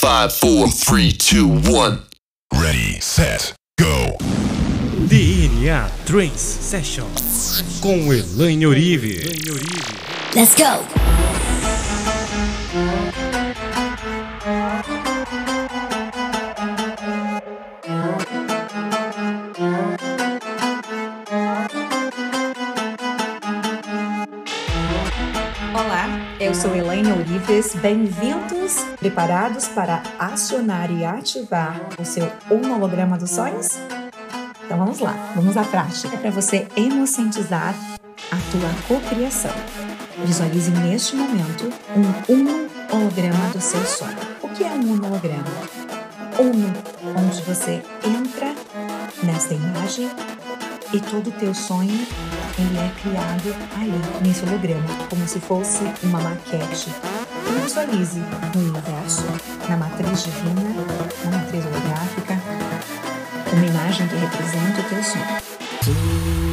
Five, four, three, two, one. Ready, set, go. DNA Trance Session com Elaine Orive. Let's go! Eu sou Elaine Orives. Bem-vindos, preparados para acionar e ativar o seu holograma dos sonhos? Então vamos lá, vamos à prática para você emocentizar a tua cocriação. Visualize neste momento um uno holograma do seu sonho. O que é um uno holograma? Uno, onde você entra nesta imagem e todo o teu sonho ele é criado ali nesse holograma, como se fosse uma maquete. Visualize no universo, na matriz divina, na matriz holográfica, uma imagem que representa o teu sonho.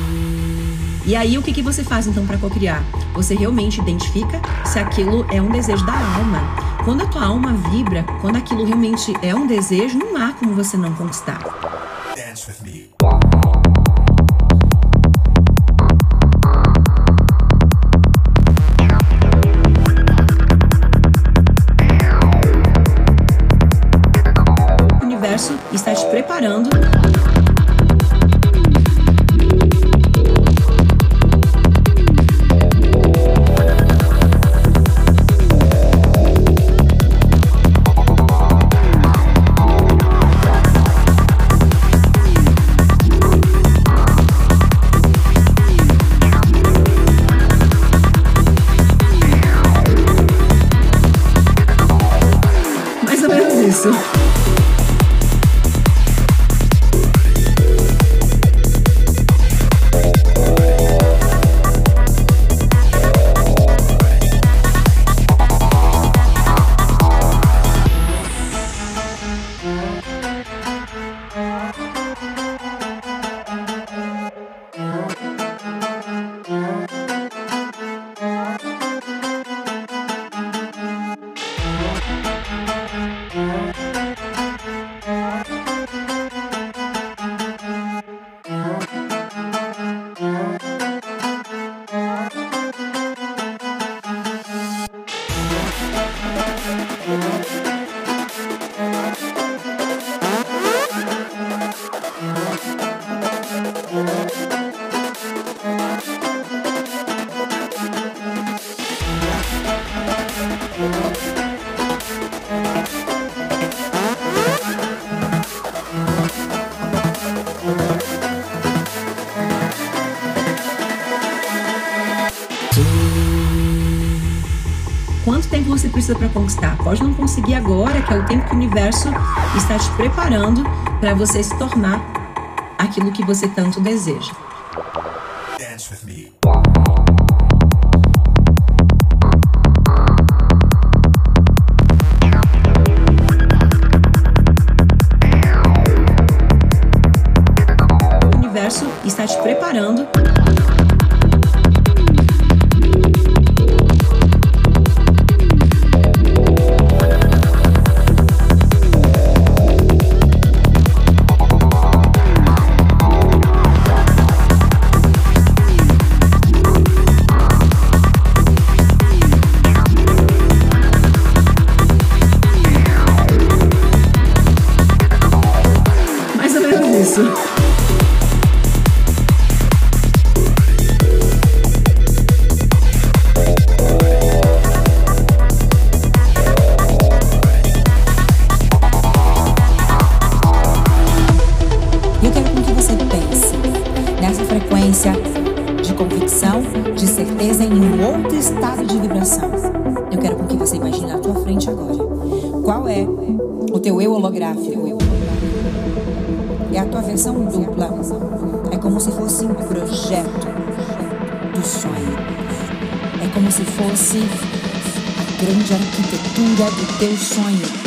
E aí, o que, que você faz então para cocriar? Você realmente identifica se aquilo é um desejo da alma. Quando a tua alma vibra, quando aquilo realmente é um desejo, não há como você não conquistar. Tempo você precisa para conquistar? Pode não conseguir agora, que é o tempo que o universo está te preparando para você se tornar aquilo que você tanto deseja. Dance with me. O universo está te preparando eu quero que você pense nessa frequência de convicção, de certeza em um outro estado de vibração. Eu quero que você imagine à tua frente agora. Qual é o teu eu holográfico? É a tua versão dupla. É como se fosse um projeto do sonho. É como se fosse a grande arquitetura do teu sonho.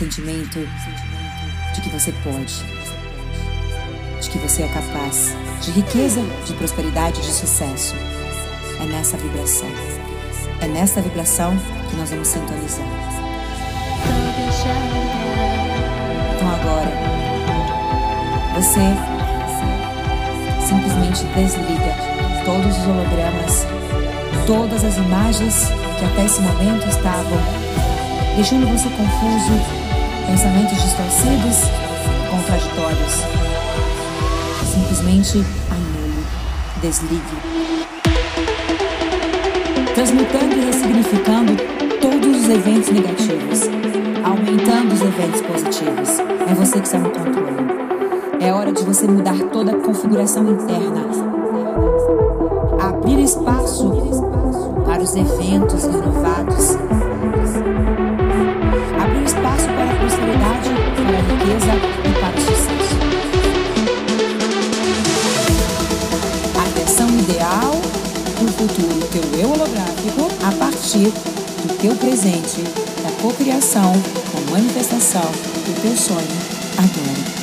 Sentimento de que você pode, de que você é capaz, de riqueza, de prosperidade, de sucesso. É nessa vibração. É nessa vibração que nós vamos sintonizar. Então agora, você simplesmente desliga todos os hologramas, todas as imagens que até esse momento estavam deixando você confuso, pensamentos distorcidos, contraditórios. Simplesmente anule, desligue. Transmutando e ressignificando todos os eventos negativos, aumentando os eventos positivos. É você que está no controle. É hora de você mudar toda a configuração interna. Abrir espaço para os eventos renovados. Abrir espaço para partir do teu presente, da cocriação, com manifestação do teu sonho agora.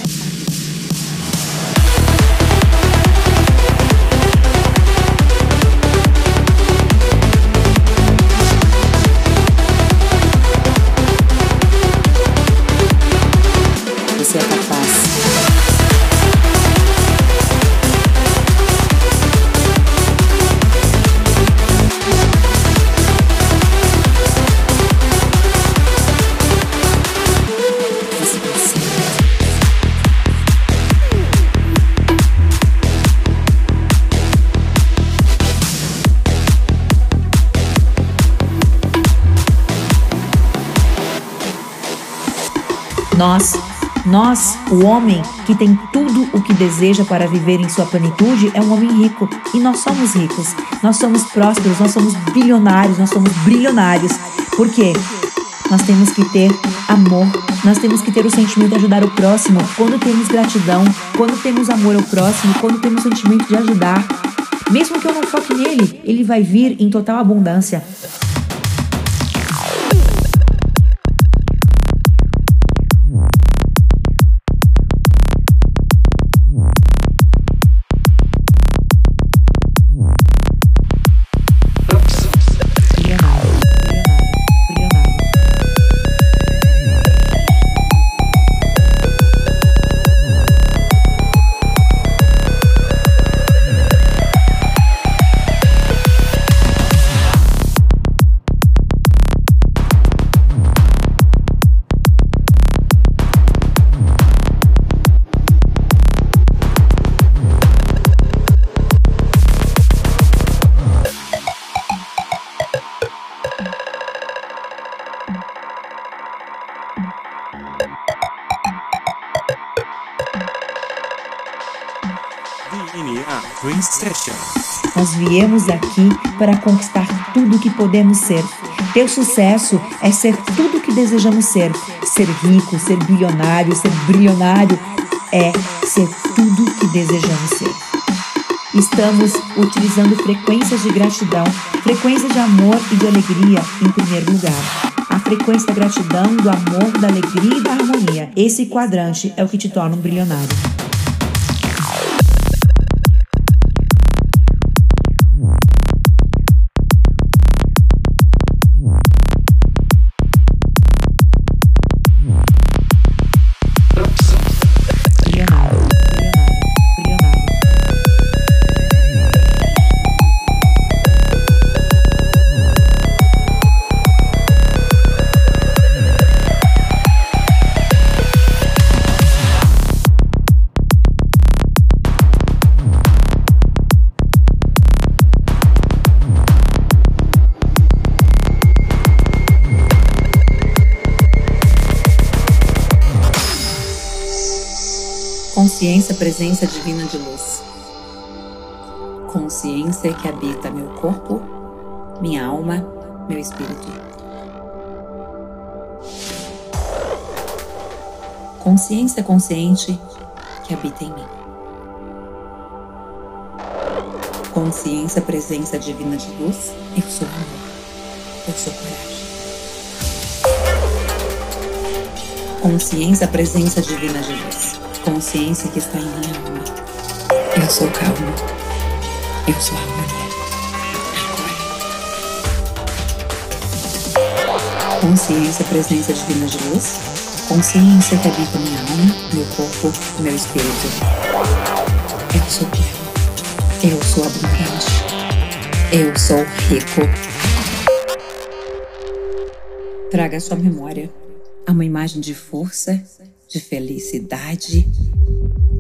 Nós, nós, o homem que tem tudo o que deseja para viver em sua plenitude, é um homem rico. E nós somos ricos. Nós somos prósperos, nós somos bilionários, nós somos brilionários. Por quê? Nós temos que ter amor, nós temos que ter o sentimento de ajudar o próximo. Quando temos gratidão, quando temos amor ao próximo, quando temos o sentimento de ajudar, mesmo que eu não foque nele, ele vai vir em total abundância. Nós viemos aqui para conquistar tudo o que podemos ser. Ter sucesso é ser tudo o que desejamos ser. Ser rico, ser bilionário, ser brilionário é ser tudo o que desejamos ser. Estamos utilizando frequências de gratidão, frequências de amor e de alegria em primeiro lugar. A frequência da gratidão, do amor, da alegria e da harmonia. Esse quadrante é o que te torna um. Bilionário, Consciência, presença divina de luz. Consciência que habita meu corpo, minha alma, meu espírito. Consciência consciente que habita em mim. Consciência, presença divina de luz, eu sou amor, eu sou coragem. Consciência, presença divina de luz. Consciência que está em minha alma. Eu sou calma. Eu sou harmonia. Agora. Consciência, presença divina de luz. Consciência que habita minha alma, meu corpo, meu espírito. Eu sou pleno. Eu sou abundante. Eu sou rico. Traga sua memória a uma imagem de força, de felicidade,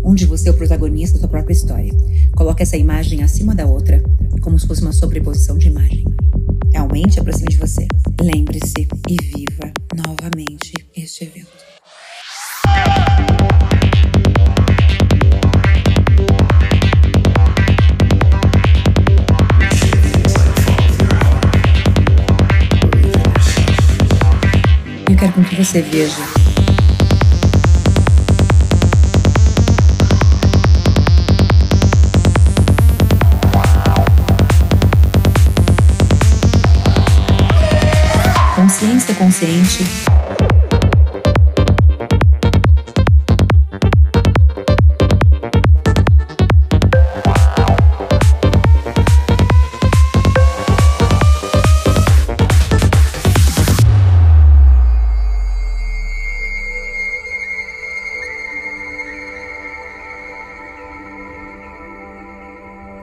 onde você é o protagonista da sua própria história. Coloque essa imagem acima da outra, como se fosse uma sobreposição de imagem. Aumente aproxime de você. Lembre-se e viva novamente este evento. Eu quero que você veja consciente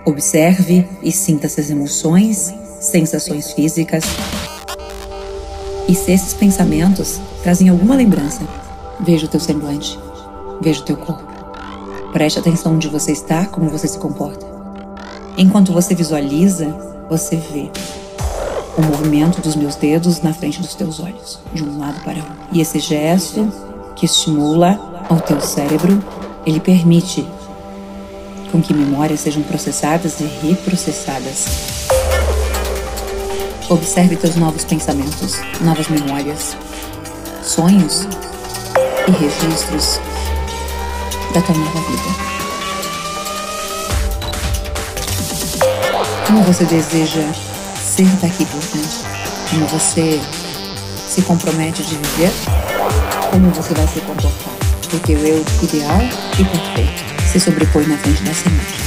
Observe e sinta essas emoções, sensações físicas. E se esses pensamentos trazem alguma lembrança, veja o teu semblante, veja o teu corpo. Preste atenção onde você está, como você se comporta. Enquanto você visualiza, você vê o movimento dos meus dedos na frente dos teus olhos, de um lado para outro. E esse gesto que estimula ao teu cérebro, ele permite com que memórias sejam processadas e reprocessadas. Observe teus novos pensamentos, novas memórias, sonhos e registros da tua nova vida. Como você deseja ser daqui por diante? Como você se compromete de viver? Como você vai se comportar? Porque o eu ideal e perfeito se sobrepõe na frente dessa imagem.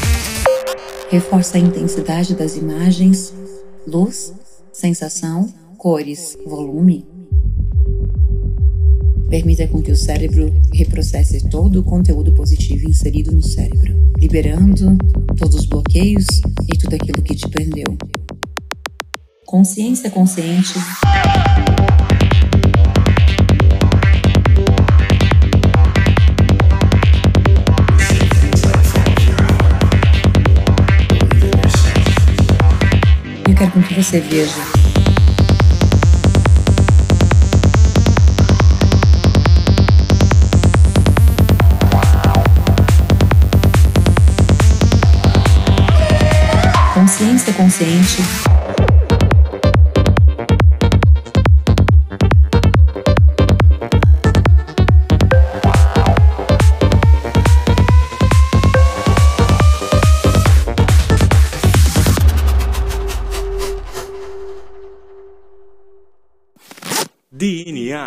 Reforça a intensidade das imagens, luz, sensação, cores, volume. Permita com que o cérebro reprocesse todo o conteúdo positivo inserido no cérebro, liberando todos os bloqueios e tudo aquilo que te prendeu. Consciência consciente. Você veja consciência consciente.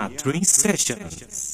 Train Sessions.